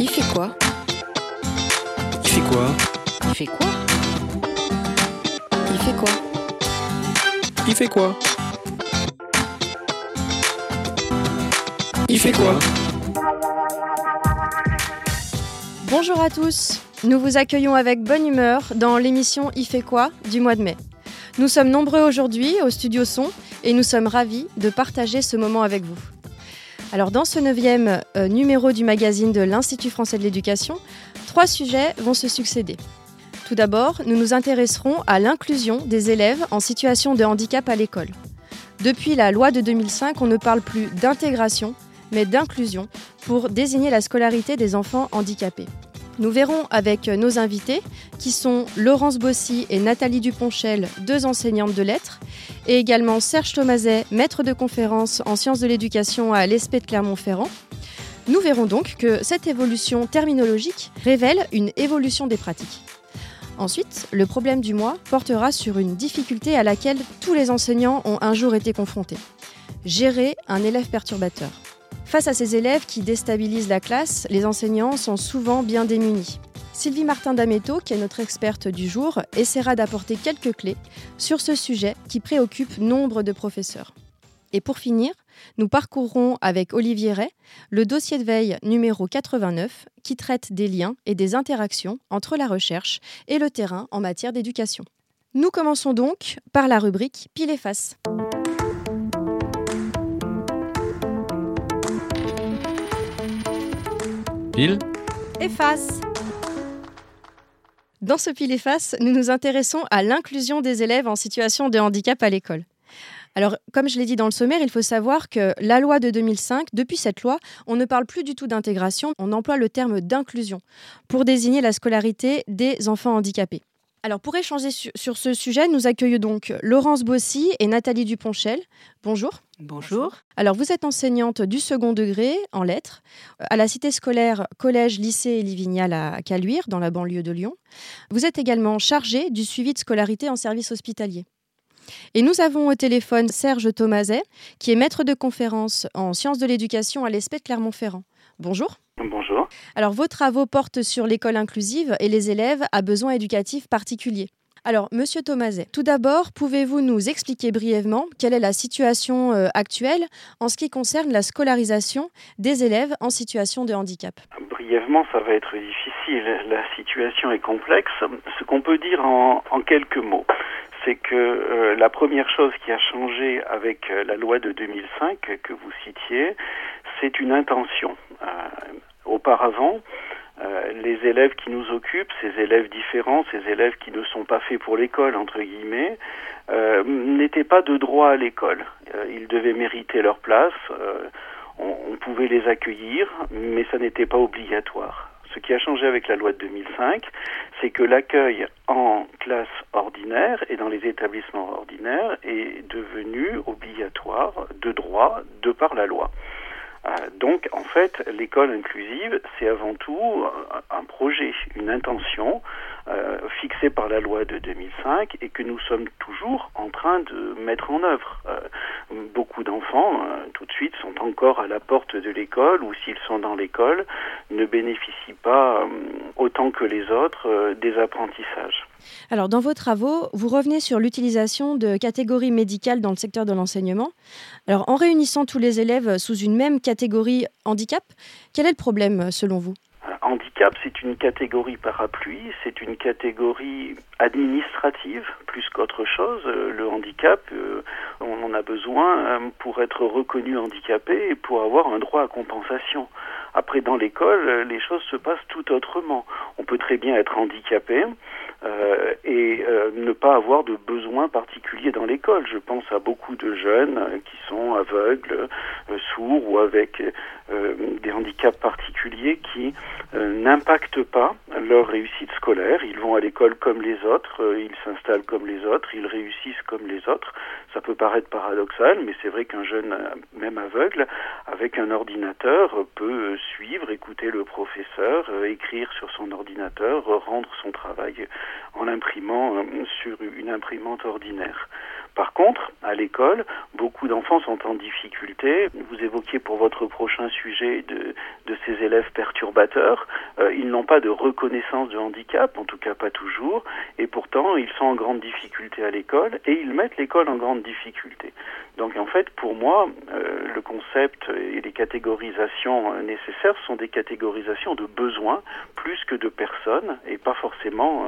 Il fait quoi Il fait quoi Il fait quoi Il fait quoi Il fait quoi Il fait quoi Bonjour à tous, nous vous accueillons avec bonne humeur dans l'émission Il fait quoi du mois de mai. Nous sommes nombreux aujourd'hui au studio son et nous sommes ravis de partager ce moment avec vous. Alors dans ce neuvième euh, numéro du magazine de l'Institut français de l'éducation, trois sujets vont se succéder. Tout d'abord, nous nous intéresserons à l'inclusion des élèves en situation de handicap à l'école. Depuis la loi de 2005, on ne parle plus d'intégration, mais d'inclusion pour désigner la scolarité des enfants handicapés. Nous verrons avec nos invités, qui sont Laurence Bossy et Nathalie Duponchel, deux enseignantes de lettres, et également Serge Thomaset, maître de conférence en sciences de l'éducation à l'ESP de Clermont-Ferrand. Nous verrons donc que cette évolution terminologique révèle une évolution des pratiques. Ensuite, le problème du mois portera sur une difficulté à laquelle tous les enseignants ont un jour été confrontés. Gérer un élève perturbateur. Face à ces élèves qui déstabilisent la classe, les enseignants sont souvent bien démunis. Sylvie Martin d'Ameto, qui est notre experte du jour, essaiera d'apporter quelques clés sur ce sujet qui préoccupe nombre de professeurs. Et pour finir, nous parcourrons avec Olivier Ray le dossier de veille numéro 89 qui traite des liens et des interactions entre la recherche et le terrain en matière d'éducation. Nous commençons donc par la rubrique Pile et face. Pile. Dans ce pile et face, nous nous intéressons à l'inclusion des élèves en situation de handicap à l'école. Alors, comme je l'ai dit dans le sommaire, il faut savoir que la loi de 2005, depuis cette loi, on ne parle plus du tout d'intégration, on emploie le terme d'inclusion pour désigner la scolarité des enfants handicapés. Alors, pour échanger sur ce sujet, nous accueillons donc Laurence Bossy et Nathalie Duponchel. Bonjour. Bonjour. Alors, vous êtes enseignante du second degré en lettres à la cité scolaire Collège Lycée Livignal à Caluire, dans la banlieue de Lyon. Vous êtes également chargée du suivi de scolarité en service hospitalier. Et nous avons au téléphone Serge Thomaset, qui est maître de conférence en sciences de l'éducation à l'ESP de Clermont-Ferrand. Bonjour. Bonjour. Alors, vos travaux portent sur l'école inclusive et les élèves à besoins éducatifs particuliers. Alors, Monsieur Thomaset, tout d'abord, pouvez-vous nous expliquer brièvement quelle est la situation euh, actuelle en ce qui concerne la scolarisation des élèves en situation de handicap? Brièvement, ça va être difficile. La situation est complexe. Ce qu'on peut dire en, en quelques mots, c'est que euh, la première chose qui a changé avec euh, la loi de 2005 que vous citiez, c'est une intention. Euh, auparavant, euh, les élèves qui nous occupent, ces élèves différents, ces élèves qui ne sont pas faits pour l'école, entre guillemets, euh, n'étaient pas de droit à l'école. Euh, ils devaient mériter leur place, on, on pouvait les accueillir, mais ça n'était pas obligatoire. Ce qui a changé avec la loi de 2005, c'est que l'accueil en classe ordinaire et dans les établissements ordinaires est devenu obligatoire de droit de par la loi. Euh, donc, en fait, l'école inclusive, c'est avant tout un projet, une intention euh, fixée par la loi de 2005 et que nous sommes toujours en train de mettre en œuvre. Euh, beaucoup d'enfants, euh, tout de suite, sont encore à la porte de l'école ou s'ils sont dans l'école, ne bénéficient pas euh, autant que les autres des apprentissages. Alors, dans vos travaux, vous revenez sur l'utilisation de catégories médicales dans le secteur de l'enseignement. Alors, en réunissant tous les élèves sous une même catégorie handicap, quel est le problème selon vous? Handicap, c'est une catégorie parapluie, c'est une catégorie administrative plus qu'autre chose. Le handicap, on en a besoin pour être reconnu handicapé et pour avoir un droit à compensation. Après, dans l'école, les choses se passent tout autrement. On peut très bien être handicapé, euh, et euh, ne pas avoir de besoins particuliers dans l'école. Je pense à beaucoup de jeunes euh, qui sont aveugles, sourds ou avec des handicaps particuliers qui n'impactent pas leur réussite scolaire. Ils vont à l'école comme les autres, ils s'installent comme les autres, ils réussissent comme les autres. Ça peut paraître paradoxal, mais c'est vrai qu'un jeune, même aveugle, avec un ordinateur, peut suivre, écouter le professeur, écrire sur son ordinateur, rendre son travail en l'imprimant sur une imprimante ordinaire. Par contre, à l'école, beaucoup d'enfants sont en difficulté. Vous évoquiez pour votre prochain sujet de, ces élèves perturbateurs. Euh, ils n'ont pas de reconnaissance de handicap, en tout cas pas toujours, et pourtant ils sont en grande difficulté à l'école et ils mettent l'école en grande difficulté. Donc en fait, pour moi, euh, le concept et les catégorisations euh, nécessaires sont des catégorisations de besoins plus que de personnes et pas forcément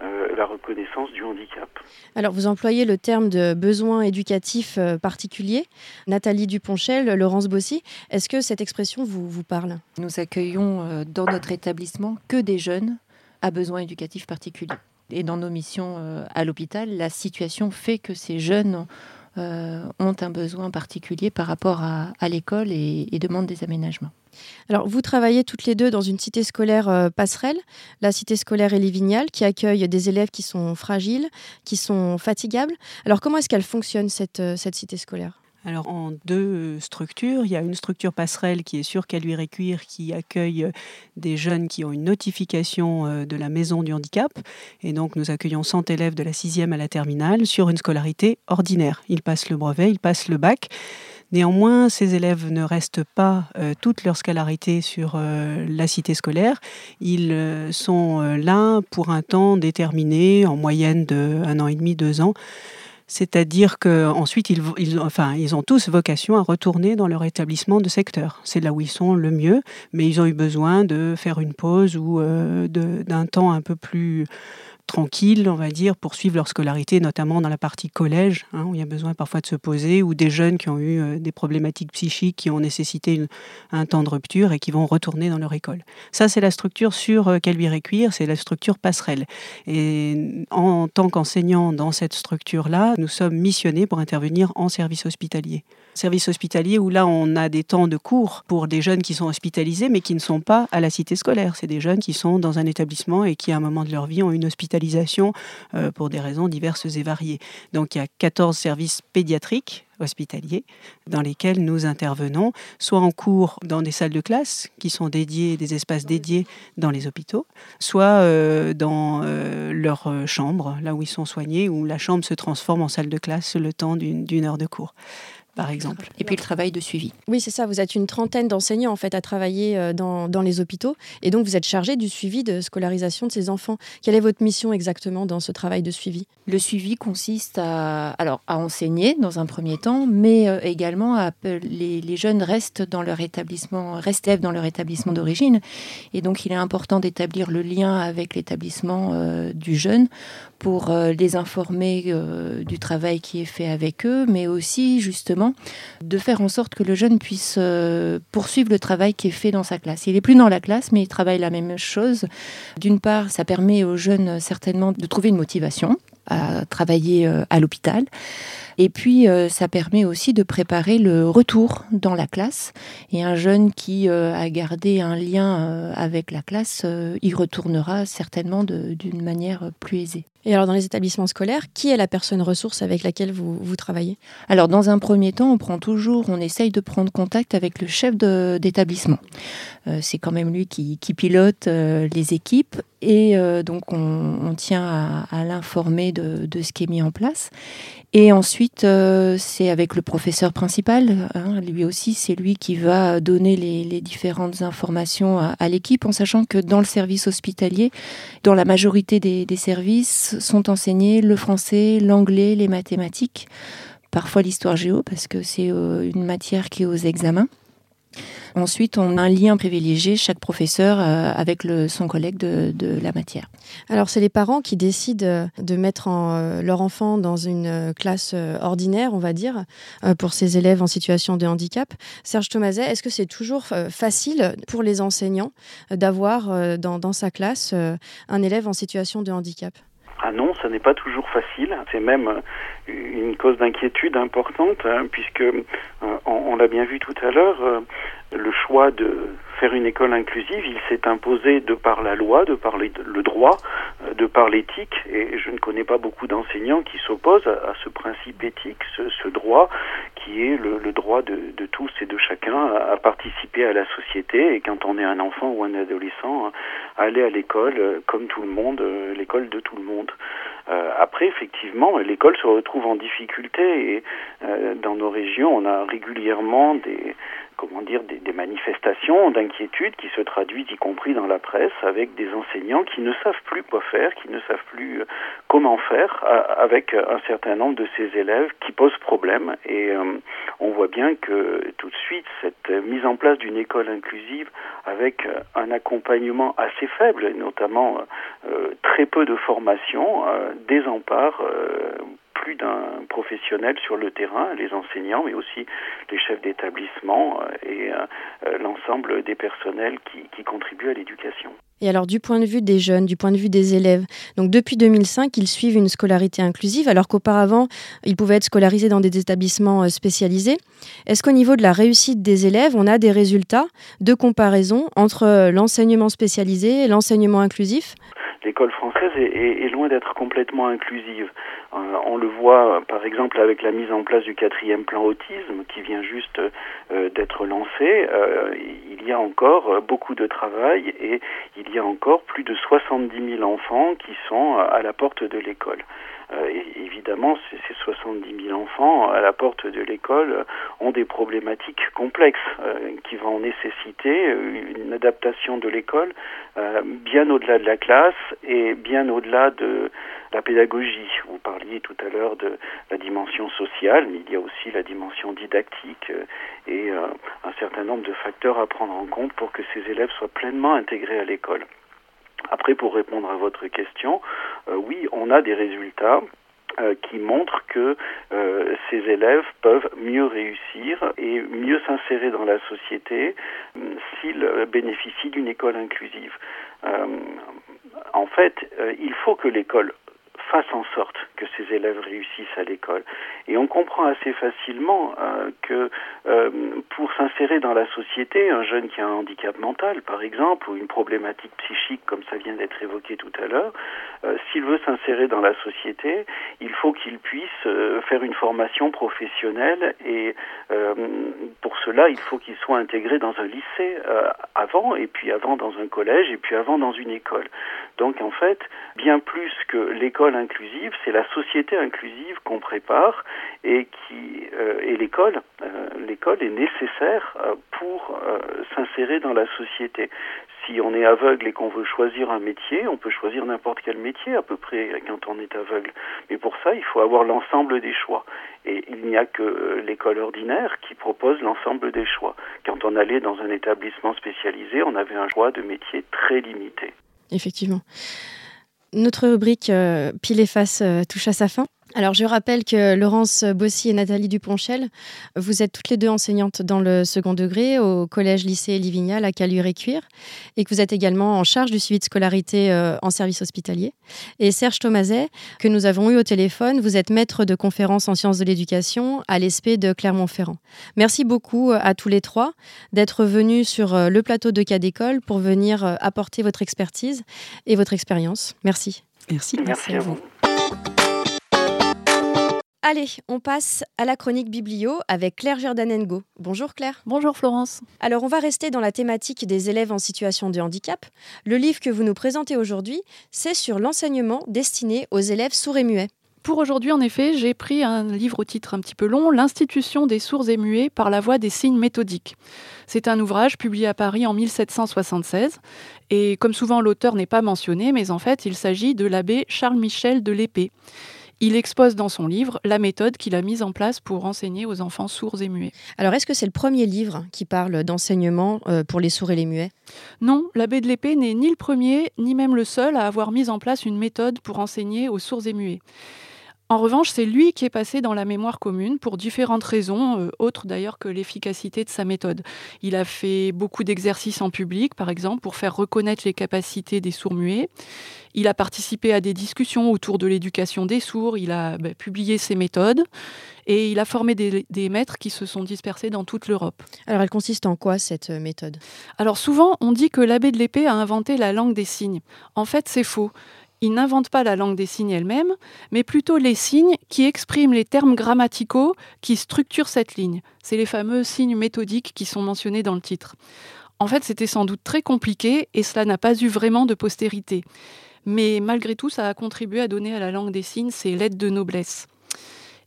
la reconnaissance du handicap. Alors vous employez le terme de besoin éducatif euh, particulier. Nathalie Duponchel, Laurence Bossy, est-ce que cette expression vous, vous parle? Nous accueillons euh, dans notre établissement que des jeunes à besoins éducatifs particuliers. Et dans nos missions euh, à l'hôpital, la situation fait que ces jeunes euh, ont un besoin particulier par rapport à, à l'école et, et demandent des aménagements. Alors vous travaillez toutes les deux dans une cité scolaire euh, passerelle, la cité scolaire Elivignal, qui accueille des élèves qui sont fragiles, qui sont fatigables. Alors comment est-ce qu'elle fonctionne cette, euh, cette cité scolaire? Alors en deux structures, il y a une structure passerelle qui est sur Caluire et Cuire qui accueille euh, des jeunes qui ont une notification de la maison du handicap et donc nous accueillons 100 élèves de la sixième à la terminale sur une scolarité ordinaire. Ils passent le brevet, ils passent le bac. Néanmoins, ces élèves ne restent pas euh, toute leur scolarité sur euh, la cité scolaire. Ils euh, sont là pour un temps déterminé, en moyenne de un an et demi, deux ans. C'est-à-dire qu'ensuite, ils, ils, ont tous vocation à retourner dans leur établissement de secteur. C'est là où ils sont le mieux, mais ils ont eu besoin de faire une pause ou d'un temps un peu plus tranquille, on va dire, pour suivre leur scolarité, notamment dans la partie collège, hein, où il y a besoin parfois de se poser, ou des jeunes qui ont eu euh, des problématiques psychiques, qui ont nécessité un temps de rupture et qui vont retourner dans leur école. Ça, c'est la structure sur euh, Caluire et Cuire, c'est la structure passerelle. Et en tant qu'enseignant dans cette structure-là, nous sommes missionnés pour intervenir en service hospitalier. Service hospitalier où là, on a des temps de cours pour des jeunes qui sont hospitalisés, mais qui ne sont pas à la cité scolaire. C'est des jeunes qui sont dans un établissement et qui, à un moment de leur vie, ont une hospitalisation euh, pour des raisons diverses et variées. Donc, il y a 14 services pédiatriques hospitaliers dans lesquels nous intervenons, soit en cours dans des salles de classe qui sont dédiées, des espaces dédiés dans les hôpitaux, soit euh, dans euh, leur chambre, là où ils sont soignés, où la chambre se transforme en salle de classe le temps d'une heure de cours, par exemple. Et puis le travail de suivi. Oui, c'est ça. Vous êtes une trentaine d'enseignants en fait à travailler euh, dans, dans les hôpitaux et donc vous êtes chargé du suivi de scolarisation de ces enfants. Quelle est votre mission exactement dans ce travail de suivi? Le suivi consiste à, alors, à enseigner dans un premier temps, mais euh, également à les, les jeunes restent dans leur établissement, restent élèves dans leur établissement d'origine, et donc il est important d'établir le lien avec l'établissement euh, du jeune pour euh, les informer euh, du travail qui est fait avec eux, mais aussi justement de faire en sorte que le jeune puisse euh, poursuivre le travail qui est fait dans sa classe. Il est plus dans la classe, mais il travaille la même chose. D'une part, ça permet aux jeunes certainement de trouver une motivation à travailler à l'hôpital. Et puis, ça permet aussi de préparer le retour dans la classe. Et un jeune qui a gardé un lien avec la classe, y retournera certainement d'une manière plus aisée. Et alors dans les établissements scolaires, qui est la personne ressource avec laquelle vous, travaillez? Alors, dans un premier temps, on prend toujours, on essaye de prendre contact avec le chef d'établissement. Euh, c'est quand même lui qui, pilote euh, les équipes et euh, donc on, tient à, à l'informer de, de ce qui est mis en place. Et ensuite, euh, c'est avec le professeur principal. hein, lui aussi, c'est lui qui va donner les, les différentes informations à, à l'équipe, en sachant que dans le service hospitalier, dans la majorité des, des services, sont enseignés le français, l'anglais, les mathématiques parfois l'histoire géo parce que c'est euh, une matière qui est aux examens. Ensuite, on a un lien privilégié, chaque professeur, euh, avec le, son collègue de, de la matière. Alors c'est les parents qui décident euh, de mettre en, euh, leur enfant dans une classe euh, ordinaire, on va dire, euh, pour ces élèves en situation de handicap. Serge Thomaset, est-ce que c'est toujours facile pour les enseignants d'avoir euh, dans, dans sa classe euh, un élève en situation de handicap? Ah non, ça n'est pas toujours facile. C'est même une cause d'inquiétude importante, hein, puisque euh, on, on l'a bien vu tout à l'heure, euh, le choix de faire une école inclusive, il s'est imposé de par la loi, de par le droit, euh, de par l'éthique, et je ne connais pas beaucoup d'enseignants qui s'opposent à, ce principe éthique, ce, droit qui est le, droit de, tous et de chacun à, à participer à la société, et quand on est un enfant ou un adolescent, à aller à l'école euh, comme tout le monde, euh, l'école de tout le monde. après, effectivement, l'école se retrouve en difficulté et dans nos régions, on a régulièrement des comment dire, des, manifestations d'inquiétude qui se traduisent, y compris dans la presse, avec des enseignants qui ne savent plus quoi faire, qui ne savent plus euh, comment faire avec un certain nombre de ces élèves qui posent problème. Et euh, on voit bien que tout de suite, cette mise en place d'une école inclusive avec euh, un accompagnement assez faible, notamment très peu de formation, désempare plus d'un professionnel sur le terrain, les enseignants, mais aussi les chefs d'établissement euh, et euh, euh, l'ensemble des personnels qui, qui contribuent à l'éducation. Et alors du point de vue des jeunes, du point de vue des élèves, donc depuis 2005, ils suivent une scolarité inclusive alors qu'auparavant, ils pouvaient être scolarisés dans des établissements spécialisés. Est-ce qu'au niveau de la réussite des élèves, on a des résultats de comparaison entre l'enseignement spécialisé et l'enseignement inclusif? L'école française est, loin d'être complètement inclusive. Euh, on le voit par exemple avec la mise en place du quatrième plan autisme qui vient juste euh, d'être lancé. Euh, il y a encore beaucoup de travail et il y a encore plus de 70 000 enfants qui sont à la porte de l'école. Évidemment, ces 70 000 enfants à la porte de l'école ont des problématiques complexes qui vont nécessiter une adaptation de l'école bien au-delà de la classe et bien au-delà de la pédagogie. Vous parliez tout à l'heure de la dimension sociale, mais il y a aussi la dimension didactique euh, et euh, un certain nombre de facteurs à prendre en compte pour que ces élèves soient pleinement intégrés à l'école. Après, pour répondre à votre question, euh, oui, on a des résultats qui montrent que ces élèves peuvent mieux réussir et mieux s'insérer dans la société s'ils bénéficient d'une école inclusive. en fait, il faut que l'école fasse en sorte que ces élèves réussissent à l'école. Et on comprend assez facilement euh, que euh, pour s'insérer dans la société, un jeune qui a un handicap mental, par exemple, ou une problématique psychique, comme ça vient d'être évoqué tout à l'heure, euh, s'il veut s'insérer dans la société, il faut qu'il puisse faire une formation professionnelle et pour cela, il faut qu'il soit intégré dans un lycée avant, et puis avant dans un collège, et puis avant dans une école. Donc en fait, bien plus que l'école inclusive, c'est la société inclusive qu'on prépare et qui euh, et l'école, euh, l'école est nécessaire euh, pour s'insérer dans la société. Si on est aveugle et qu'on veut choisir un métier, on peut choisir n'importe quel métier à peu près quand on est aveugle. Mais pour ça, il faut avoir l'ensemble des choix. Et il n'y a que l'école ordinaire qui propose l'ensemble des choix. Quand on allait dans un établissement spécialisé, on avait un choix de métier très limité effectivement. Notre rubrique euh, Pile et face euh, touche à sa fin. Alors, je rappelle que Laurence Bossy et Nathalie Duponchel, vous êtes toutes les deux enseignantes dans le second degré au collège-lycée Livignal à Caluire-et-Cuire et que vous êtes également en charge du suivi de scolarité euh, en service hospitalier. Et Serge Thomaset, que nous avons eu au téléphone, vous êtes maître de conférence en sciences de l'éducation à l'ESP de Clermont-Ferrand. Merci beaucoup euh, à tous les trois d'être venus sur euh, le plateau de cas d'école pour venir apporter votre expertise et votre expérience. Merci. Merci. Merci, à vous. Allez, on passe à la chronique biblio avec Claire Jordanengo. Bonjour Claire. Bonjour Florence. Alors on va rester dans la thématique des élèves en situation de handicap. Le livre que vous nous présentez aujourd'hui, c'est sur l'enseignement destiné aux élèves sourds et muets. Pour aujourd'hui, en effet, j'ai pris un livre au titre un petit peu long, L'institution des sourds et muets par la voie des signes méthodiques. C'est un ouvrage publié à Paris en 1776 et comme souvent l'auteur n'est pas mentionné, mais en fait il s'agit de l'abbé Charles Michel de l'Épée. Il expose dans son livre la méthode qu'il a mise en place pour enseigner aux enfants sourds et muets. Alors, est-ce que c'est le premier livre qui parle d'enseignement euh, pour les sourds et les muets? Non, l'abbé de l'épée n'est ni le premier, ni même le seul à avoir mis en place une méthode pour enseigner aux sourds et muets. En revanche, c'est lui qui est passé dans la mémoire commune pour différentes raisons, euh, autres d'ailleurs que l'efficacité de sa méthode. Il a fait beaucoup d'exercices en public, par exemple, pour faire reconnaître les capacités des sourds-muets. Il a participé à des discussions autour de l'éducation des sourds, il a bah, publié ses méthodes et il a formé des, des, maîtres qui se sont dispersés dans toute l'Europe. Alors elle consiste en quoi cette euh, méthode? Alors souvent on dit que l'abbé de l'épée a inventé la langue des signes. En fait c'est faux il n'invente pas la langue des signes elle-même, mais plutôt les signes qui expriment les termes grammaticaux qui structurent cette ligne. C'est les fameux signes méthodiques qui sont mentionnés dans le titre. En fait, c'était sans doute très compliqué et cela n'a pas eu vraiment de postérité. Mais malgré tout, ça a contribué à donner à la langue des signes ses lettres de noblesse.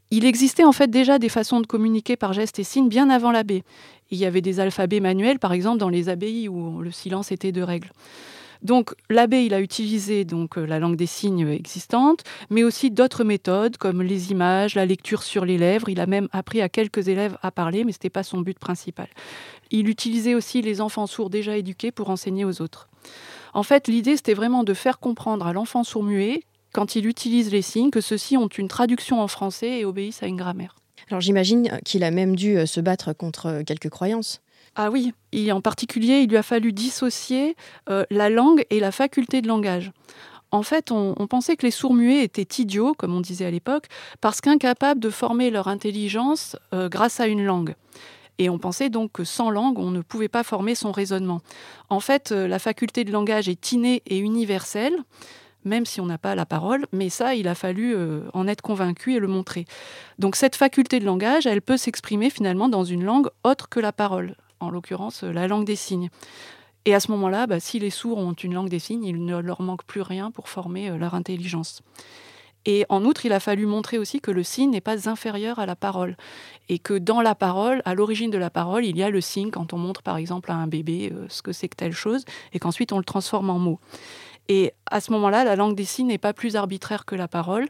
Il existait en fait déjà des façons de communiquer par gestes et signes bien avant l'abbé. Il y avait des alphabets manuels, par exemple, dans les abbayes où le silence était de règle. Donc l'abbé, il a utilisé donc euh, la langue des signes existante, mais aussi d'autres méthodes comme les images, la lecture sur les lèvres. Il a même appris à quelques élèves à parler, mais ce n'était pas son but principal. Il utilisait aussi les enfants sourds déjà éduqués pour enseigner aux autres. En fait, l'idée, c'était vraiment de faire comprendre à l'enfant sourd-muet, quand il utilise les signes, que ceux-ci ont une traduction en français et obéissent à une grammaire. Alors j'imagine qu'il a même dû euh, se battre contre euh, quelques croyances. Ah oui, et en particulier, il lui a fallu dissocier euh, la langue et la faculté de langage. En fait, on, pensait que les sourds-muets étaient idiots, comme on disait à l'époque, parce qu'incapables de former leur intelligence grâce à une langue. Et on pensait donc que sans langue, on ne pouvait pas former son raisonnement. En fait, la faculté de langage est innée et universelle même si on n'a pas la parole, mais ça, il a fallu euh, en être convaincu et le montrer. Donc cette faculté de langage, elle peut s'exprimer finalement dans une langue autre que la parole, en l'occurrence euh, la langue des signes. Et à ce moment-là, bah, si les sourds ont une langue des signes, il ne leur manque plus rien pour former euh, leur intelligence. Et en outre, il a fallu montrer aussi que le signe n'est pas inférieur à la parole. Et que dans la parole, à l'origine de la parole, il y a le signe quand on montre par exemple à un bébé ce que c'est que telle chose, et qu'ensuite on le transforme en mots. Et à ce moment-là, la langue des signes n'est pas plus arbitraire que la parole,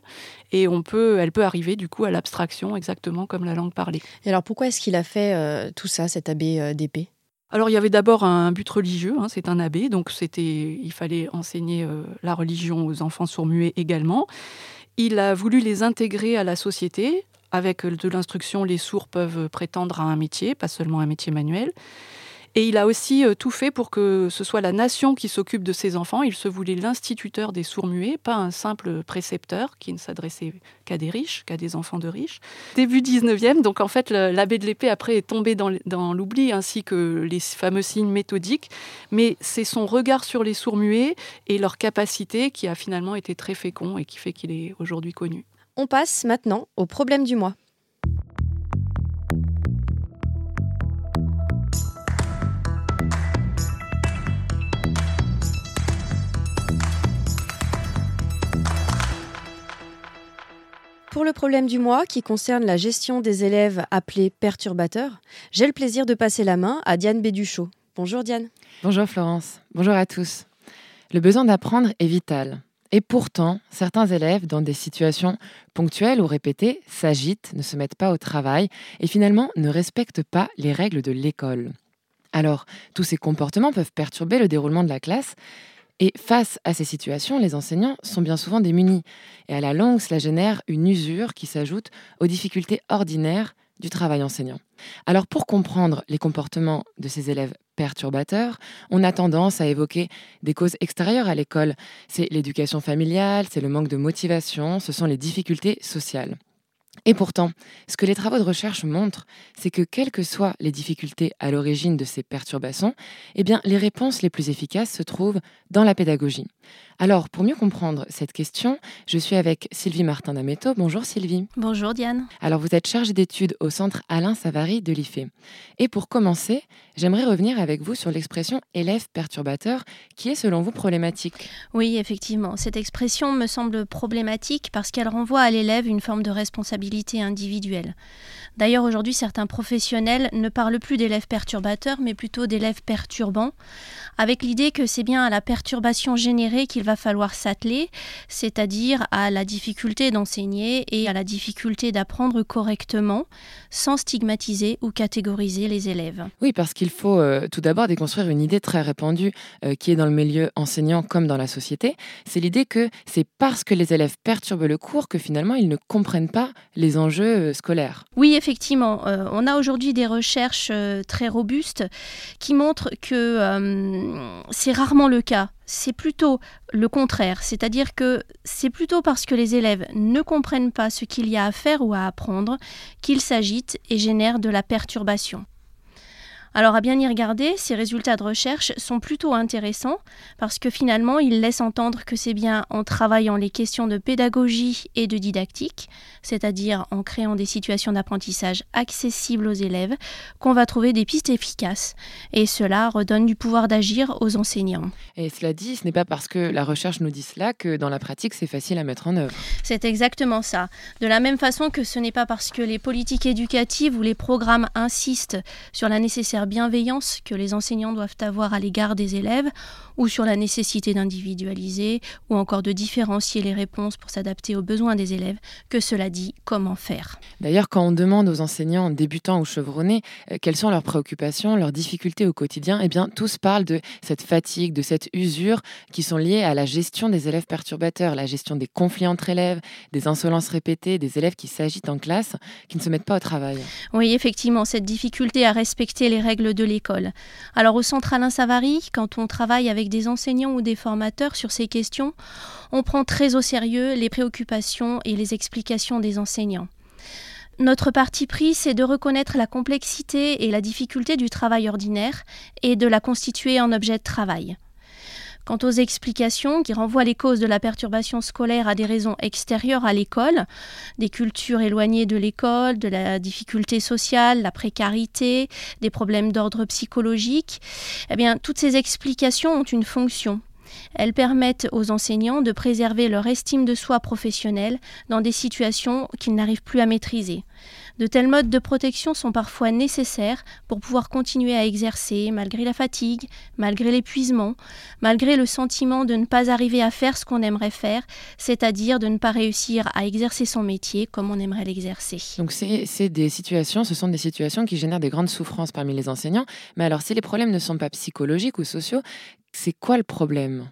et on peut, elle peut arriver du coup à l'abstraction, exactement comme la langue parlée. Et alors pourquoi est-ce qu'il a fait euh, tout ça, cet abbé euh, d'épée? Alors il y avait d'abord un but religieux, hein, c'est un abbé, donc c'était, il fallait enseigner euh, la religion aux enfants sourds-muets également. Il a voulu les intégrer à la société. Avec de l'instruction, les sourds peuvent prétendre à un métier, pas seulement un métier manuel. Et il a aussi euh, tout fait pour que ce soit la nation qui s'occupe de ses enfants. Il se voulait l'instituteur des sourds-muets, pas un simple précepteur qui ne s'adressait qu'à des riches, qu'à des enfants de riches. Début 19e, donc en fait, l'abbé de l'épée après est tombé dans, l'oubli, ainsi que les fameux signes méthodiques. Mais c'est son regard sur les sourds-muets et leur capacité qui a finalement été très fécond et qui fait qu'il est aujourd'hui connu. On passe maintenant au problème du mois. Pour le problème du mois qui concerne la gestion des élèves appelés perturbateurs, j'ai le plaisir de passer la main à Diane Béduchot. Bonjour Diane. Bonjour Florence. Bonjour à tous. Le besoin d'apprendre est vital. Et pourtant, certains élèves, dans des situations ponctuelles ou répétées, s'agitent, ne se mettent pas au travail et finalement ne respectent pas les règles de l'école. Alors, tous ces comportements peuvent perturber le déroulement de la classe et face à ces situations, les enseignants sont bien souvent démunis. Et à la longue, cela génère une usure qui s'ajoute aux difficultés ordinaires du travail enseignant. Alors pour comprendre les comportements de ces élèves perturbateurs, on a tendance à évoquer des causes extérieures à l'école. C'est l'éducation familiale, c'est le manque de motivation, ce sont les difficultés sociales. Et pourtant, ce que les travaux de recherche montrent, c'est que quelles que soient les difficultés à l'origine de ces perturbations, eh les réponses les plus efficaces se trouvent dans la pédagogie. Alors, pour mieux comprendre cette question, je suis avec Sylvie Martin d'Ameto. Bonjour Sylvie. Bonjour Diane. Alors, vous êtes chargée d'études au centre Alain Savary de l'IFE. Et pour commencer, j'aimerais revenir avec vous sur l'expression élève perturbateur, qui est selon vous problématique. Oui, effectivement. Cette expression me semble problématique parce qu'elle renvoie à l'élève une forme de responsabilité individuelle. D'ailleurs, aujourd'hui, certains professionnels ne parlent plus d'élèves perturbateurs, mais plutôt d'élèves perturbants, avec l'idée que c'est bien à la perturbation générée qu'il va falloir s'atteler, c'est-à-dire à la difficulté d'enseigner et à la difficulté d'apprendre correctement, sans stigmatiser ou catégoriser les élèves. Oui, parce qu'il faut euh, tout d'abord déconstruire une idée très répandue euh, qui est dans le milieu enseignant comme dans la société. C'est l'idée que c'est parce que les élèves perturbent le cours que finalement ils ne comprennent pas les enjeux euh, scolaires. Oui, effectivement, euh, on a aujourd'hui des recherches euh, très robustes qui montrent que euh, c'est rarement le cas. C'est plutôt le contraire, c'est-à-dire que c'est plutôt parce que les élèves ne comprennent pas ce qu'il y a à faire ou à apprendre qu'ils s'agitent et génèrent de la perturbation. Alors à bien y regarder, ces résultats de recherche sont plutôt intéressants parce que finalement ils laissent entendre que c'est bien en travaillant les questions de pédagogie et de didactique, c'est-à-dire en créant des situations d'apprentissage accessibles aux élèves, qu'on va trouver des pistes efficaces. Et cela redonne du pouvoir d'agir aux enseignants. Et cela dit, ce n'est pas parce que la recherche nous dit cela que dans la pratique c'est facile à mettre en œuvre. C'est exactement ça. De la même façon que ce n'est pas parce que les politiques éducatives ou les programmes insistent sur la nécessaire bienveillance que les enseignants doivent avoir à l'égard des élèves, ou sur la nécessité d'individualiser, ou encore de différencier les réponses pour s'adapter aux besoins des élèves, que cela dit comment faire? D'ailleurs, quand on demande aux enseignants débutants ou chevronnés euh, quelles sont leurs préoccupations, leurs difficultés au quotidien, eh bien, tous parlent de cette fatigue, de cette usure qui sont liées à la gestion des élèves perturbateurs, la gestion des conflits entre élèves, des insolences répétées, des élèves qui s'agitent en classe, qui ne se mettent pas au travail. Oui, effectivement, cette difficulté à respecter les règles de l'école. Alors au Centre Alain Savary, quand on travaille des enseignants ou des formateurs sur ces questions, on prend très au sérieux les préoccupations et les explications des enseignants. Notre parti pris, c'est de reconnaître la complexité et la difficulté du travail ordinaire et de la constituer en objet de travail. Quant aux explications qui renvoient les causes de la perturbation scolaire à des raisons extérieures à l'école, des cultures éloignées de l'école, de la difficulté sociale, la précarité, des problèmes d'ordre psychologique, eh bien, toutes ces explications ont une fonction. Elles permettent aux enseignants de préserver leur estime de soi professionnelle dans des situations qu'ils n'arrivent plus à maîtriser. De tels modes de protection sont parfois nécessaires pour pouvoir continuer à exercer malgré la fatigue, malgré l'épuisement, malgré le sentiment de ne pas arriver à faire ce qu'on aimerait faire, c'est-à-dire de ne pas réussir à exercer son métier comme on aimerait l'exercer. Donc c'est des situations, ce sont des situations qui génèrent des grandes souffrances parmi les enseignants. Mais alors si les problèmes ne sont pas psychologiques ou sociaux, c'est quoi le problème?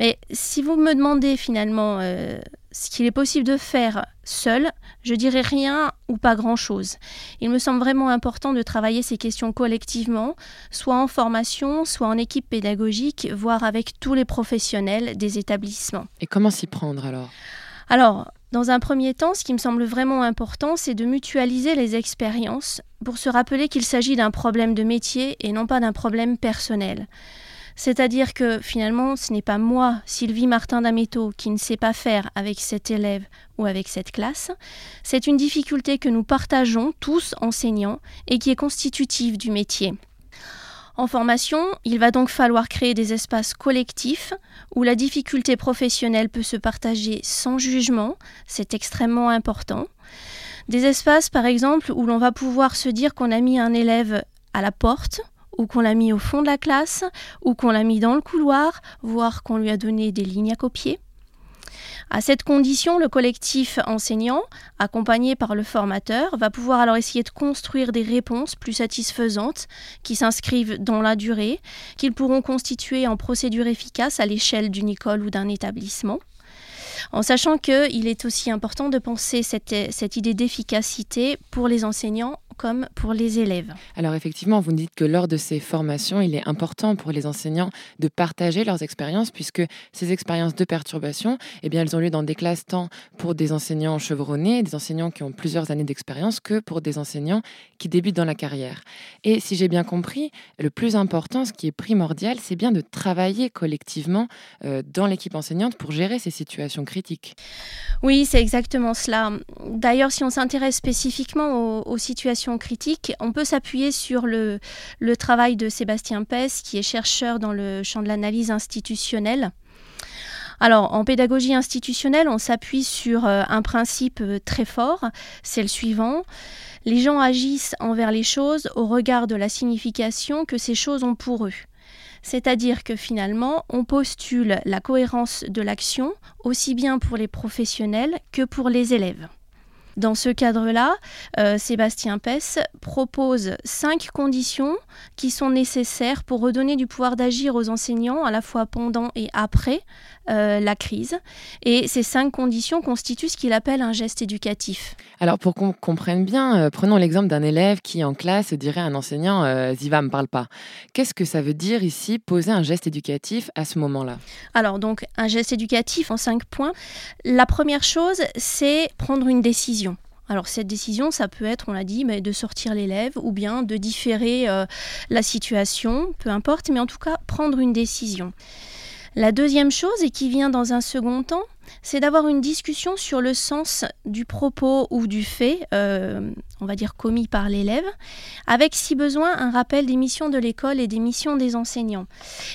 Mais si vous me demandez finalement euh, ce qu'il est possible de faire seul, je dirais rien ou pas grand-chose. Il me semble vraiment important de travailler ces questions collectivement, soit en formation, soit en équipe pédagogique, voire avec tous les professionnels des établissements. Et comment s'y prendre alors? Alors, dans un premier temps, ce qui me semble vraiment important, c'est de mutualiser les expériences pour se rappeler qu'il s'agit d'un problème de métier et non pas d'un problème personnel. C'est-à-dire que finalement, ce n'est pas moi, Sylvie Martin d'Ameto, qui ne sais pas faire avec cet élève ou avec cette classe. C'est une difficulté que nous partageons tous enseignants et qui est constitutive du métier. En formation, il va donc falloir créer des espaces collectifs où la difficulté professionnelle peut se partager sans jugement, c'est extrêmement important. Des espaces, par exemple, où l'on va pouvoir se dire qu'on a mis un élève à la porte, ou qu'on l'a mis au fond de la classe, ou qu'on l'a mis dans le couloir, voire qu'on lui a donné des lignes à copier. À cette condition, le collectif enseignant, accompagné par le formateur, va pouvoir alors essayer de construire des réponses plus satisfaisantes qui s'inscrivent dans la durée, qu'ils pourront constituer en procédure efficace à l'échelle d'une école ou d'un établissement en sachant qu'il est aussi important de penser cette, cette idée d'efficacité pour les enseignants comme pour les élèves. Alors effectivement, vous nous dites que lors de ces formations, il est important pour les enseignants de partager leurs expériences, puisque ces expériences de perturbation, eh bien, elles ont lieu dans des classes tant pour des enseignants chevronnés, des enseignants qui ont plusieurs années d'expérience, que pour des enseignants qui débutent dans la carrière. Et si j'ai bien compris, le plus important, ce qui est primordial, c'est bien de travailler collectivement euh, dans l'équipe enseignante pour gérer ces situations critiques. Oui, c'est exactement cela. D'ailleurs, si on s'intéresse spécifiquement aux, aux situations critique, on peut s'appuyer sur le, travail de Sébastien Pess, qui est chercheur dans le champ de l'analyse institutionnelle. Alors, en pédagogie institutionnelle, on s'appuie sur euh, un principe euh, très fort, c'est le suivant. Les gens agissent envers les choses au regard de la signification que ces choses ont pour eux. C'est-à-dire que finalement, on postule la cohérence de l'action aussi bien pour les professionnels que pour les élèves. Dans ce cadre-là, euh, Sébastien Pess propose cinq conditions qui sont nécessaires pour redonner du pouvoir d'agir aux enseignants à la fois pendant et après euh, la crise. Et ces cinq conditions constituent ce qu'il appelle un geste éducatif. Alors pour qu'on comprenne bien, euh, prenons l'exemple d'un élève qui en classe dirait à un enseignant Ziva, me parle pas. Qu'est-ce que ça veut dire ici poser un geste éducatif à ce moment-là? Alors donc un geste éducatif en cinq points. La première chose, c'est prendre une décision. Alors cette décision, ça peut être, on l'a dit, mais de sortir l'élève ou bien de différer euh, la situation, peu importe, mais en tout cas prendre une décision. La deuxième chose, et qui vient dans un second temps, c'est d'avoir une discussion sur le sens du propos ou du fait, euh, on va dire commis par l'élève, avec si besoin un rappel des missions de l'école et des missions des enseignants.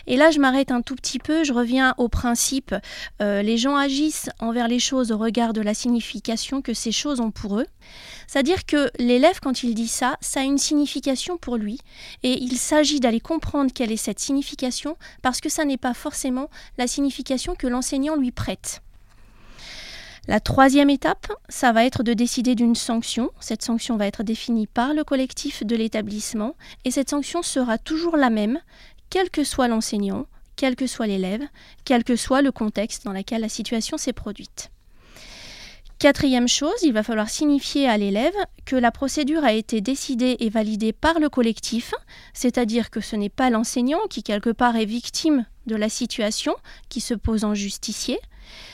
Et là, je m'arrête un tout petit peu, je reviens au principe, euh, les gens agissent envers les choses au regard de la signification que ces choses ont pour eux. C'est-à-dire que l'élève, quand il dit ça, ça a une signification pour lui, et il s'agit d'aller comprendre quelle est cette signification, parce que ça n'est pas forcément la signification que l'enseignant lui prête. La troisième étape, ça va être de décider d'une sanction. Cette sanction va être définie par le collectif de l'établissement et cette sanction sera toujours la même, quel que soit l'enseignant, quel que soit l'élève, quel que soit le contexte dans lequel la situation s'est produite. Quatrième chose, il va falloir signifier à l'élève que la procédure a été décidée et validée par le collectif, c'est-à-dire que ce n'est pas l'enseignant qui quelque part est victime de la situation, qui se pose en justicier,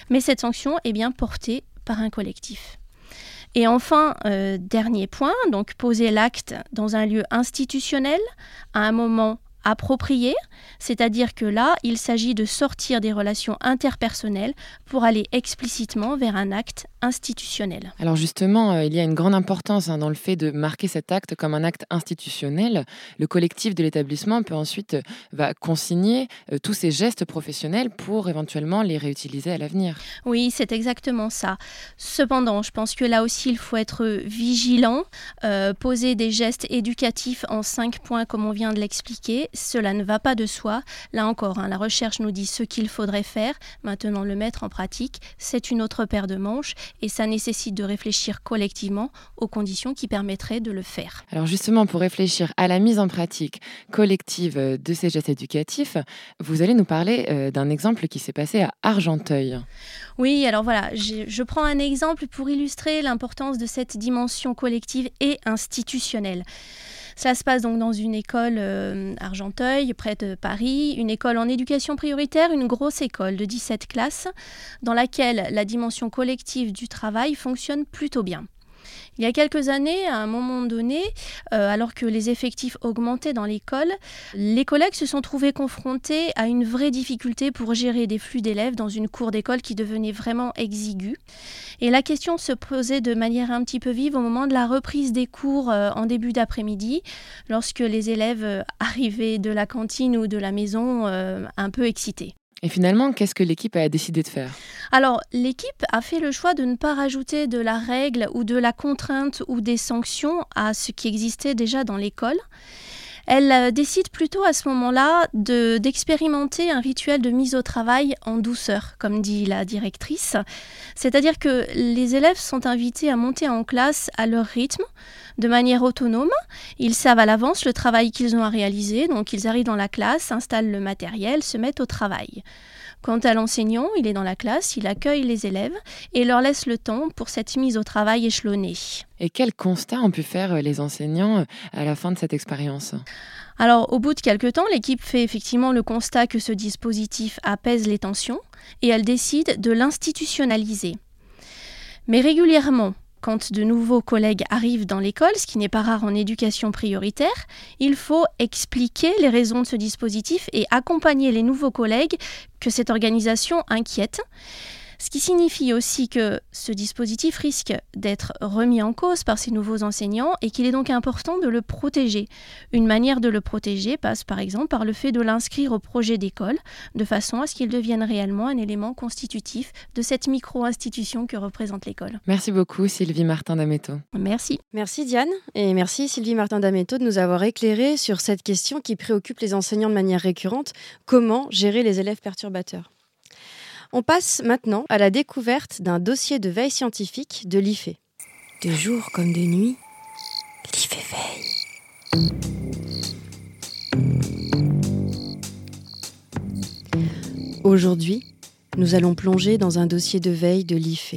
mais cette sanction est bien portée par un collectif. Et enfin, euh, dernier point, donc poser l'acte dans un lieu institutionnel à un moment approprié, c'est-à-dire que là, il s'agit de sortir des relations interpersonnelles pour aller explicitement vers un acte institutionnel. Alors justement, euh, il y a une grande importance hein, dans le fait de marquer cet acte comme un acte institutionnel. Le collectif de l'établissement peut ensuite euh, va consigner euh, tous ces gestes professionnels pour éventuellement les réutiliser à l'avenir. Oui, c'est exactement ça. Cependant, je pense que là aussi, il faut être vigilant, poser des gestes éducatifs en cinq points comme on vient de l'expliquer. Cela ne va pas de soi. Là encore, hein, la recherche nous dit ce qu'il faudrait faire. Maintenant, le mettre en pratique, c'est une autre paire de manches et ça nécessite de réfléchir collectivement aux conditions qui permettraient de le faire. Alors justement, pour réfléchir à la mise en pratique collective de ces gestes éducatifs, vous allez nous parler euh, d'un exemple qui s'est passé à Argenteuil. Oui, alors voilà, je prends un exemple pour illustrer l'importance de cette dimension collective et institutionnelle. Ça se passe donc dans une école euh, Argenteuil, près de Paris, une école en éducation prioritaire, une grosse école de 17 classes, dans laquelle la dimension collective du travail fonctionne plutôt bien. Il y a quelques années, à un moment donné, euh, alors que les effectifs augmentaient dans l'école, les collègues se sont trouvés confrontés à une vraie difficulté pour gérer des flux d'élèves dans une cour d'école qui devenait vraiment exiguë. Et la question se posait de manière un petit peu vive au moment de la reprise des cours euh, en début d'après-midi, lorsque les élèves euh, arrivaient de la cantine ou de la maison un peu excités. Et finalement, qu'est-ce que l'équipe a décidé de faire? Alors, l'équipe a fait le choix de ne pas rajouter de la règle ou de la contrainte ou des sanctions à ce qui existait déjà dans l'école. Elle euh, décide plutôt à ce moment-là d'expérimenter un rituel de mise au travail en douceur, comme dit la directrice. C'est-à-dire que les élèves sont invités à monter en classe à leur rythme, de manière autonome. Ils savent à l'avance le travail qu'ils ont à réaliser, donc ils arrivent dans la classe, installent le matériel, se mettent au travail. Quant à l'enseignant, il est dans la classe, il accueille les élèves et leur laisse le temps pour cette mise au travail échelonnée. Et quel constat ont pu faire euh, les enseignants euh, à la fin de cette expérience? Alors, au bout de quelques temps, l'équipe fait effectivement le constat que ce dispositif apaise les tensions et elle décide de l'institutionnaliser. Mais régulièrement, quand de nouveaux collègues arrivent dans l'école, ce qui n'est pas rare en éducation prioritaire, il faut expliquer les raisons de ce dispositif et accompagner les nouveaux collègues que cette organisation inquiète. Ce qui signifie aussi que ce dispositif risque d'être remis en cause par ces nouveaux enseignants et qu'il est donc important de le protéger. Une manière de le protéger passe par exemple par le fait de l'inscrire au projet d'école, de façon à ce qu'il devienne réellement un élément constitutif de cette micro-institution que représente l'école. Merci beaucoup Sylvie Martin d'Ameto. Merci. Merci Diane et merci Sylvie Martin d'Ameto de nous avoir éclairé sur cette question qui préoccupe les enseignants de manière récurrente, comment gérer les élèves perturbateurs? On passe maintenant à la découverte d'un dossier de veille scientifique de l'IFE. De jour comme de nuit, l'IFE veille. Aujourd'hui, nous allons plonger dans un dossier de veille de l'IFE,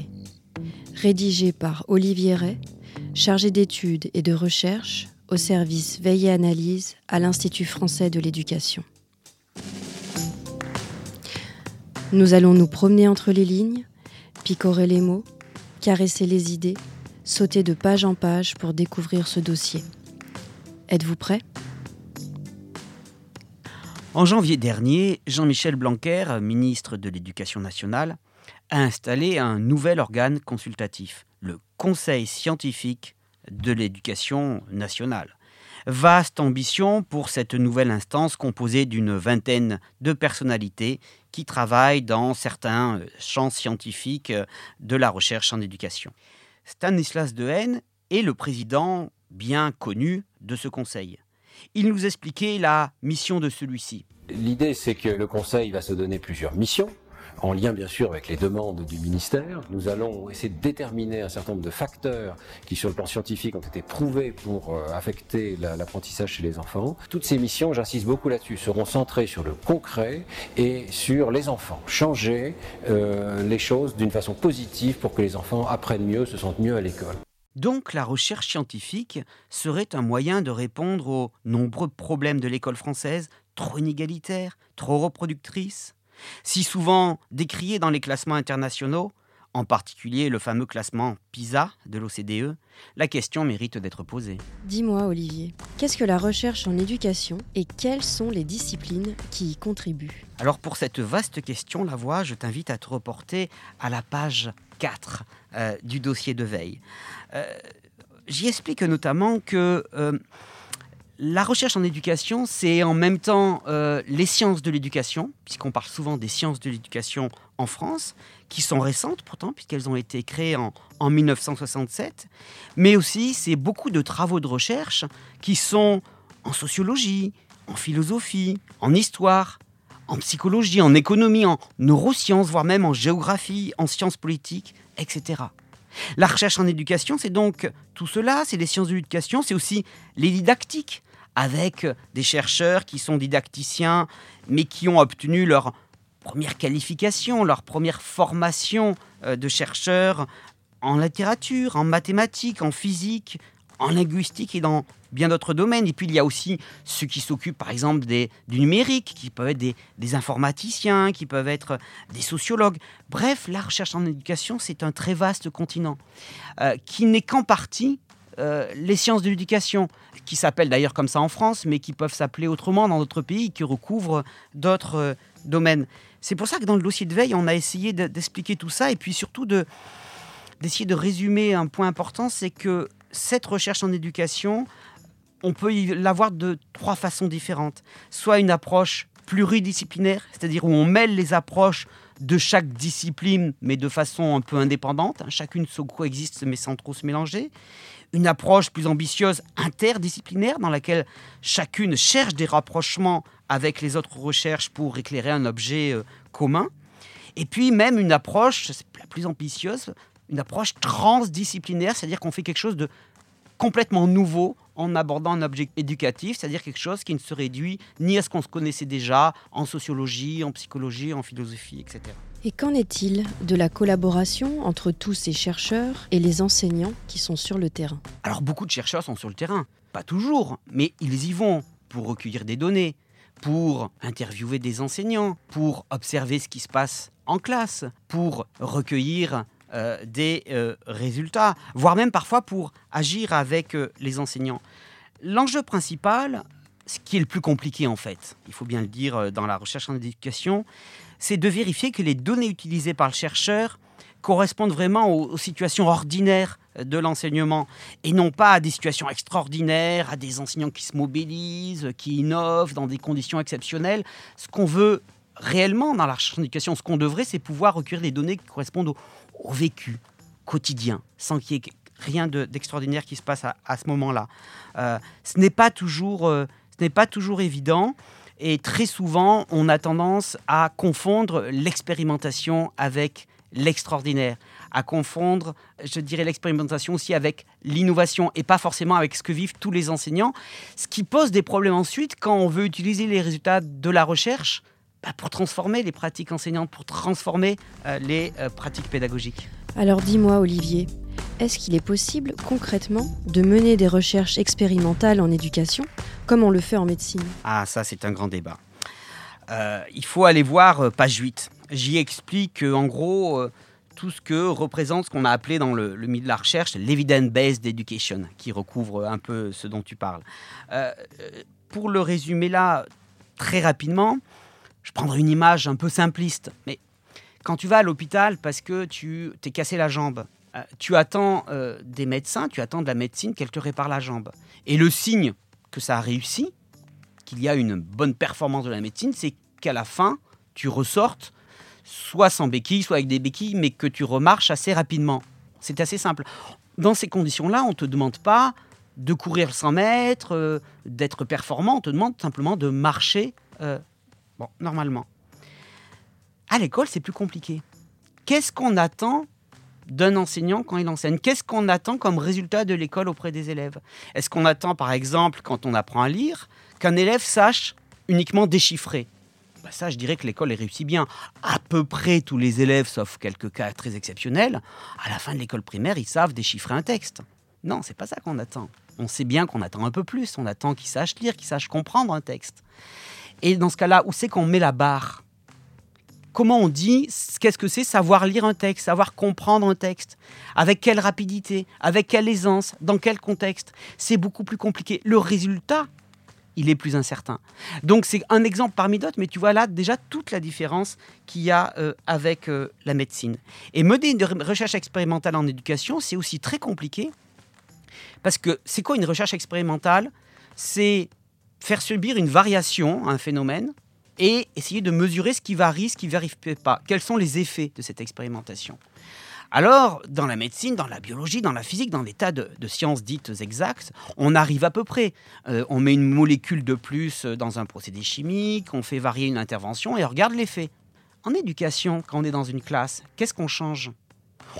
rédigé par Olivier Ray, chargé d'études et de recherche au service Veille et Analyse à l'Institut français de l'éducation. Nous allons nous promener entre les lignes, picorer les mots, caresser les idées, Sautez de page en page pour découvrir ce dossier. Êtes-vous prêt? En janvier dernier, Jean-Michel Blanquer, ministre de l'Éducation nationale, a installé un nouvel organe consultatif, le Conseil scientifique de l'éducation nationale. Vaste ambition pour cette nouvelle instance composée d'une vingtaine de personnalités qui travaillent dans certains champs scientifiques de la recherche en éducation. Stanislas Dehaene est le président bien connu de ce conseil. Il nous expliquait la mission de celui-ci. L'idée, c'est que le conseil va se donner plusieurs missions en lien bien sûr avec les demandes du ministère. Nous allons essayer de déterminer un certain nombre de facteurs qui, sur le plan scientifique, ont été prouvés pour euh, affecter l'apprentissage chez les enfants. Toutes ces missions, j'insiste beaucoup là-dessus, seront centrées sur le concret et sur les enfants. Changer euh, les choses d'une façon positive pour que les enfants apprennent mieux, se sentent mieux à l'école. Donc la recherche scientifique serait un moyen de répondre aux nombreux problèmes de l'école française, trop inégalitaire, trop reproductrice? Si souvent décrié dans les classements internationaux, en particulier le fameux classement PISA de l'OCDE, la question mérite d'être posée. Dis-moi, Olivier, qu'est-ce que la recherche en éducation et quelles sont les disciplines qui y contribuent? Alors pour cette vaste question, la voix, je t'invite à te reporter à la page 4 euh, du dossier de veille. Euh, j'y explique notamment que... Euh, la recherche en éducation, c'est en même temps euh, les sciences de l'éducation, puisqu'on parle souvent des sciences de l'éducation en France, qui sont récentes pourtant, puisqu'elles ont été créées en, 1967, mais aussi c'est beaucoup de travaux de recherche qui sont en sociologie, en philosophie, en histoire, en psychologie, en économie, en neurosciences, voire même en géographie, en sciences politiques, etc. La recherche en éducation, c'est donc tout cela, c'est les sciences de l'éducation, c'est aussi les didactiques, avec des chercheurs qui sont didacticiens, mais qui ont obtenu leur première qualification, leur première formation euh, de chercheurs en littérature, en mathématiques, en physique, en linguistique et dans bien d'autres domaines. Et puis il y a aussi ceux qui s'occupent par exemple du numérique, qui peuvent être des, informaticiens, qui peuvent être des sociologues. Bref, la recherche en éducation, c'est un très vaste continent euh, qui n'est qu'en partie euh, les sciences de l'éducation, qui s'appellent d'ailleurs comme ça en France, mais qui peuvent s'appeler autrement dans d'autres pays, qui recouvrent d'autres euh, domaines. C'est pour ça que dans le dossier de veille, on a essayé d'expliquer tout ça, et puis surtout d'essayer de résumer un point important, c'est que cette recherche en éducation, on peut l'avoir de trois façons différentes. Soit une approche pluridisciplinaire, c'est-à-dire où on mêle les approches de chaque discipline, mais de façon un peu indépendante. Hein, chacune se coexiste, mais sans trop se mélanger une approche plus ambitieuse interdisciplinaire dans laquelle chacune cherche des rapprochements avec les autres recherches pour éclairer un objet euh, commun. Et puis même une approche, la plus ambitieuse, une approche transdisciplinaire, c'est-à-dire qu'on fait quelque chose de complètement nouveau en abordant un objet éducatif, c'est-à-dire quelque chose qui ne se réduit ni à ce qu'on se connaissait déjà en sociologie, en psychologie, en philosophie, etc. Et qu'en est-il de la collaboration entre tous ces chercheurs et les enseignants qui sont sur le terrain? Alors beaucoup de chercheurs sont sur le terrain, pas toujours, mais ils y vont pour recueillir des données, pour interviewer des enseignants, pour observer ce qui se passe en classe, pour recueillir euh, des euh, résultats, voire même parfois pour agir avec euh, les enseignants. L'enjeu principal, ce qui est le plus compliqué en fait, il faut bien le dire dans la recherche en éducation, c'est de vérifier que les données utilisées par le chercheur correspondent vraiment aux, situations ordinaires de l'enseignement et non pas à des situations extraordinaires, à des enseignants qui se mobilisent, qui innovent dans des conditions exceptionnelles. Ce qu'on veut réellement dans la recherche en éducation, ce qu'on devrait, c'est pouvoir recueillir des données qui correspondent au, vécu quotidien, sans qu'il y ait rien d'extraordinaire qui se passe à, ce moment-là. Euh, ce n'est pas euh, ce n'est pas toujours évident. Et très souvent, on a tendance à confondre l'expérimentation avec l'extraordinaire, à confondre, je dirais, l'expérimentation aussi avec l'innovation et pas forcément avec ce que vivent tous les enseignants, ce qui pose des problèmes ensuite quand on veut utiliser les résultats de la recherche bah, pour transformer les pratiques enseignantes, pour transformer euh, les euh, pratiques pédagogiques. Alors dis-moi, Olivier, est-ce qu'il est possible concrètement de mener des recherches expérimentales en éducation comme on le fait en médecine? Ah, ça c'est un grand débat. Euh, il faut aller voir page 8. J'y explique qu'en gros, tout ce que représente ce qu'on a appelé dans le, milieu de la recherche l'evidence-based education, qui recouvre un peu ce dont tu parles. Euh, pour le résumer là, très rapidement, je prendrai une image un peu simpliste, mais quand tu vas à l'hôpital parce que tu t'es cassé la jambe, euh, tu attends euh, des médecins, tu attends de la médecine qu'elle te répare la jambe. Et le signe que ça a réussi, qu'il y a une bonne performance de la médecine, c'est qu'à la fin, tu ressortes soit sans béquilles, soit avec des béquilles, mais que tu remarches assez rapidement. C'est assez simple. Dans ces conditions-là, on ne te demande pas de courir 100 mètres, euh, d'être performant, on te demande simplement de marcher bon, normalement. À l'école, c'est plus compliqué. Qu'est-ce qu'on attend d'un enseignant quand il enseigne? Qu'est-ce qu'on attend comme résultat de l'école auprès des élèves? Est-ce qu'on attend, par exemple, quand on apprend à lire, qu'un élève sache uniquement déchiffrer? Bah, ça, je dirais que l'école est réussit bien. À peu près tous les élèves, sauf quelques cas très exceptionnels, à la fin de l'école primaire, ils savent déchiffrer un texte. Non, c'est pas ça qu'on attend. On sait bien qu'on attend un peu plus. On attend qu'ils sachent lire, qu'ils sachent comprendre un texte. Et dans ce cas-là, où c'est qu'on met la barre? Comment on dit qu'est-ce que c'est savoir lire un texte, savoir comprendre un texte, avec quelle rapidité, avec quelle aisance, dans quel contexte? C'est beaucoup plus compliqué. Le résultat, il est plus incertain. Donc c'est un exemple parmi d'autres, mais tu vois là déjà toute la différence qu'il y a euh, avec euh, la médecine. Et mener une recherche expérimentale en éducation, c'est aussi très compliqué, parce que c'est quoi une recherche expérimentale? C'est faire subir une variation un phénomène et essayer de mesurer ce qui varie, ce qui ne varie pas. Quels sont les effets de cette expérimentation? Alors, dans la médecine, dans la biologie, dans la physique, dans des tas de, sciences dites exactes, on arrive à peu près. Euh, on met une molécule de plus dans un procédé chimique, on fait varier une intervention et on regarde l'effet. En éducation, quand on est dans une classe, qu'est-ce qu'on change?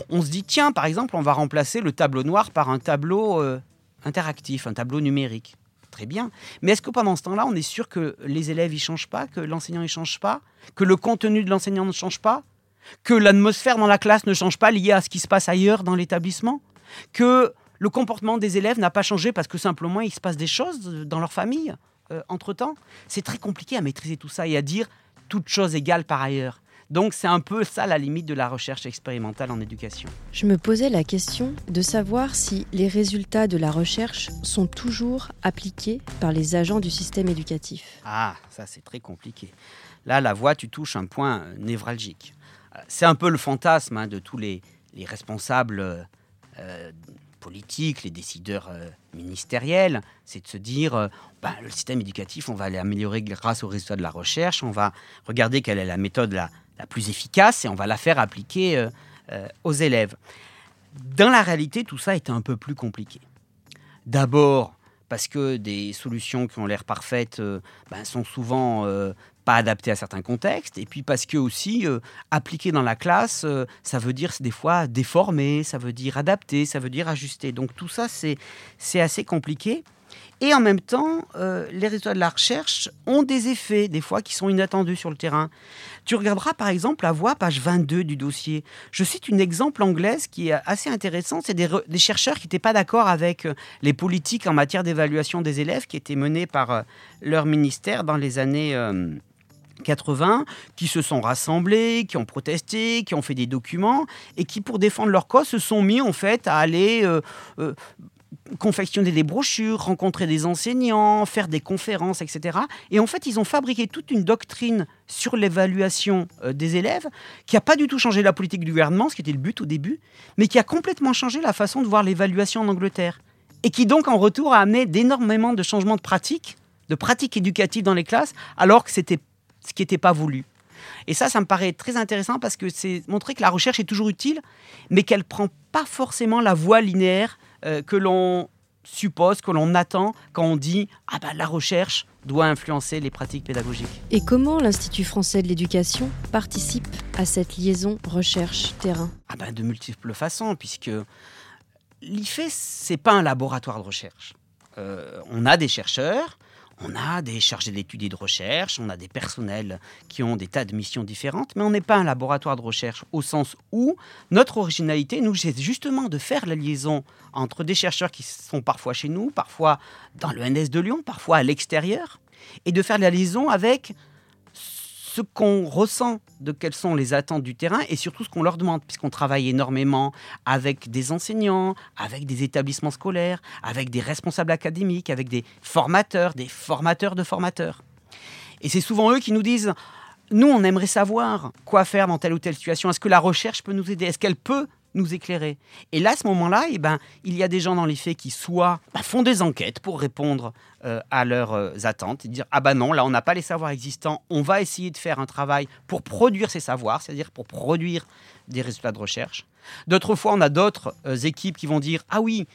On se dit, tiens, par exemple, on va remplacer le tableau noir par un tableau euh, interactif, un tableau numérique très bien. Mais est-ce que pendant ce temps-là, on est sûr que les élèves ne changent pas, que l'enseignant ne change pas, que le contenu de l'enseignant ne change pas, que l'atmosphère dans la classe ne change pas liée à ce qui se passe ailleurs dans l'établissement, que le comportement des élèves n'a pas changé parce que simplement il se passe des choses dans leur famille euh, entre-temps? C'est très compliqué à maîtriser tout ça et à dire toute chose égale par ailleurs. Donc c'est un peu ça la limite de la recherche expérimentale en éducation. Je me posais la question de savoir si les résultats de la recherche sont toujours appliqués par les agents du système éducatif. Ah, ça c'est très compliqué. Là, la voix, tu touches un point euh, névralgique. Euh, c'est un peu le fantasme hein, de tous les, responsables euh, politiques, les décideurs ministériels, c'est de se dire, ben, le système éducatif, on va l'améliorer grâce aux résultats de la recherche, on va regarder quelle est la méthode la, la plus efficace et on va la faire appliquer euh, euh, aux élèves. Dans la réalité, tout ça est un peu plus compliqué. D'abord, parce que des solutions qui ont l'air parfaites euh, ben, sont souvent pas adaptées à certains contextes, et puis parce que aussi, appliquer dans la classe, ça veut dire des fois déformer, ça veut dire adapter, ça veut dire ajuster. Donc tout ça, c'est assez compliqué. Et en même temps, euh, les résultats de la recherche ont des effets, des fois, qui sont inattendus sur le terrain. Tu regarderas par exemple la voix, page 22 du dossier. Je cite un exemple anglaise qui est assez intéressant. C'est des, chercheurs qui n'étaient pas d'accord avec euh, les politiques en matière d'évaluation des élèves qui étaient menées par euh, leur ministère dans les années... 80 qui se sont rassemblés, qui ont protesté, qui ont fait des documents et qui, pour défendre leur cause, se sont mis en fait à aller confectionner des brochures, rencontrer des enseignants, faire des conférences, etc. Et en fait, ils ont fabriqué toute une doctrine sur l'évaluation euh, des élèves qui n'a pas du tout changé la politique du gouvernement, ce qui était le but au début, mais qui a complètement changé la façon de voir l'évaluation en Angleterre. Et qui donc, en retour, a amené d'énormément de changements de pratiques, de pratiques éducatives dans les classes, alors que c'était ce qui n'était pas voulu. Et ça, ça me paraît très intéressant parce que c'est montrer que la recherche est toujours utile, mais qu'elle prend pas forcément la voie linéaire euh, que l'on suppose, que l'on attend quand on dit ah bah la recherche doit influencer les pratiques pédagogiques. Et comment l'Institut français de l'éducation participe à cette liaison recherche-terrain? Ah bah De multiples façons, puisque l'IFE, c'est pas un laboratoire de recherche. Euh, on a des chercheurs, on a des chargés d'études et de recherche, on a des personnels qui ont des tas de missions différentes, mais on n'est pas un laboratoire de recherche au sens où notre originalité, nous, c'est justement de faire la liaison entre des chercheurs qui sont parfois chez nous, parfois dans le NS de Lyon, parfois à l'extérieur, et de faire la liaison avec ce qu'on ressent de quelles sont les attentes du terrain et surtout ce qu'on leur demande, puisqu'on travaille énormément avec des enseignants, avec des établissements scolaires, avec des responsables académiques, avec des formateurs, des formateurs de formateurs. Et c'est souvent eux qui nous disent, nous, on aimerait savoir quoi faire dans telle ou telle situation. Est-ce que la recherche peut nous aider? Est-ce qu'elle peut nous éclairer. Et là, à ce moment-là, eh ben, il y a des gens dans les faits qui soit bah, font des enquêtes pour répondre euh, à leurs euh, attentes et dire ah bah non, là on n'a pas les savoirs existants, on va essayer de faire un travail pour produire ces savoirs, c'est-à-dire pour produire des résultats de recherche. D'autres fois, on a d'autres euh, équipes qui vont dire ah oui.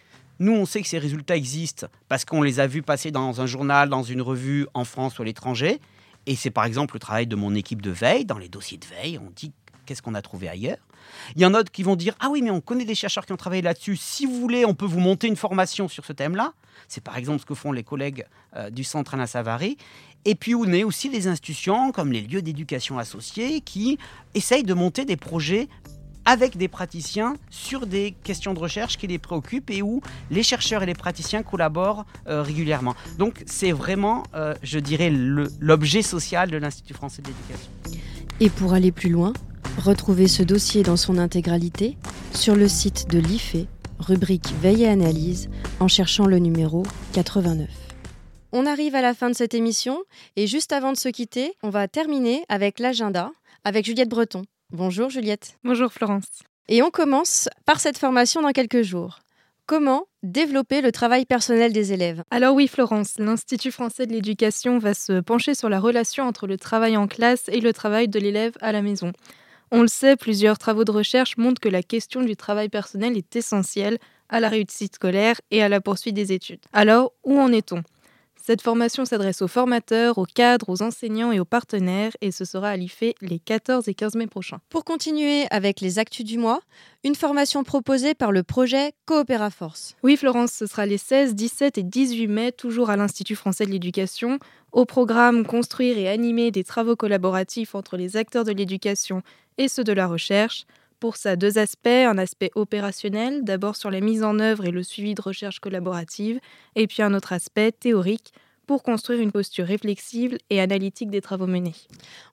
Nous, on sait que ces résultats existent parce qu'on les a vus passer dans un journal, dans une revue en France ou à l'étranger. Et c'est par exemple le travail de mon équipe de veille. Dans les dossiers de veille, on dit qu'est-ce qu'on a trouvé ailleurs. Il y en a d'autres qui vont dire Ah oui, mais on connaît des chercheurs qui ont travaillé là-dessus. Si vous voulez, on peut vous monter une formation sur ce thème-là. C'est par exemple ce que font les collègues euh, du centre Alain Savary. Et puis on est aussi des institutions comme les lieux d'éducation associés qui essayent de monter des projets avec des praticiens sur des questions de recherche qui les préoccupent et où les chercheurs et les praticiens collaborent euh, régulièrement. Donc c'est vraiment, euh, je dirais, l'objet social de l'Institut français d'éducation. Et pour aller plus loin, Retrouvez ce dossier dans son intégralité sur le site de l'IFE, rubrique Veille et analyse, en cherchant le numéro 89. On arrive à la fin de cette émission et juste avant de se quitter, on va terminer avec l'agenda avec Juliette Breton. Bonjour Juliette. Bonjour Florence. Et on commence par cette formation dans quelques jours. Comment développer le travail personnel des élèves? Alors oui Florence, l'Institut français de l'éducation va se pencher sur la relation entre le travail en classe et le travail de l'élève à la maison. On le sait, plusieurs travaux de recherche montrent que la question du travail personnel est essentielle à la réussite scolaire et à la poursuite des études. Alors, où en est-on? Cette formation s'adresse aux formateurs, aux cadres, aux enseignants et aux partenaires et ce sera à l'IFE les 14 et 15 mai prochains. Pour continuer avec les actus du mois, une formation proposée par le projet Coopéra Force. Oui Florence, ce sera les 16, 17 et 18 mai, toujours à l'Institut français de l'éducation. Au programme Construire et animer des travaux collaboratifs entre les acteurs de l'éducation et ceux de la recherche. Pour ça, deux aspects. Un aspect opérationnel, d'abord sur la mise en œuvre et le suivi de recherche collaborative, et puis un autre aspect théorique pour construire une posture réflexive et analytique des travaux menés.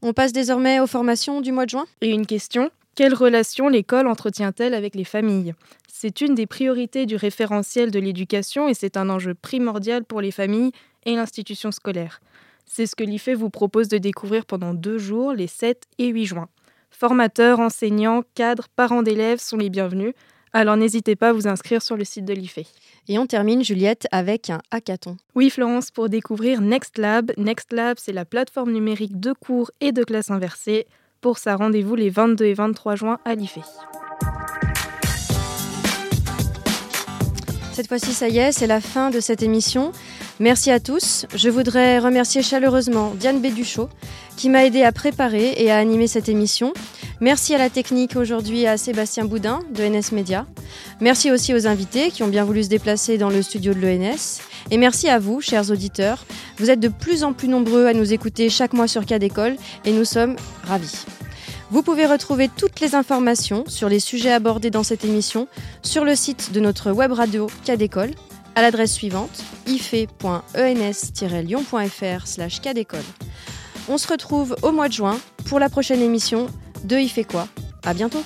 On passe désormais aux formations du mois de juin? Et une question, quelle relation l'école entretient-elle avec les familles? C'est une des priorités du référentiel de l'éducation et c'est un enjeu primordial pour les familles et l'institution scolaire. C'est ce que l'IFE vous propose de découvrir pendant deux jours, les 7 et 8 juin. Formateurs, enseignants, cadres, parents d'élèves sont les bienvenus. Alors n'hésitez pas à vous inscrire sur le site de l'IFE. Et on termine, Juliette, avec un hackathon. Oui, Florence, pour découvrir Next Lab. Next Lab, c'est la plateforme numérique de cours et de classes inversées. Pour ça, rendez-vous les 22 et 23 juin à l'IFE. Cette fois-ci, ça y est, c'est la fin de cette émission. Merci à tous. Je voudrais remercier chaleureusement Diane Béduchot qui m'a aidé à préparer et à animer cette émission. Merci à la technique aujourd'hui à Sébastien Boudin de NS Media. Merci aussi aux invités qui ont bien voulu se déplacer dans le studio de l'ENS. Et merci à vous, chers auditeurs. Vous êtes de plus en plus nombreux à nous écouter chaque mois sur Cas d'école et nous sommes ravis. Vous pouvez retrouver toutes les informations sur les sujets abordés dans cette émission sur le site de notre web radio Cas d'école à l'adresse suivante ife.ens-lyon.fr slash On se retrouve au mois de juin pour la prochaine émission de fait quoi. À bientôt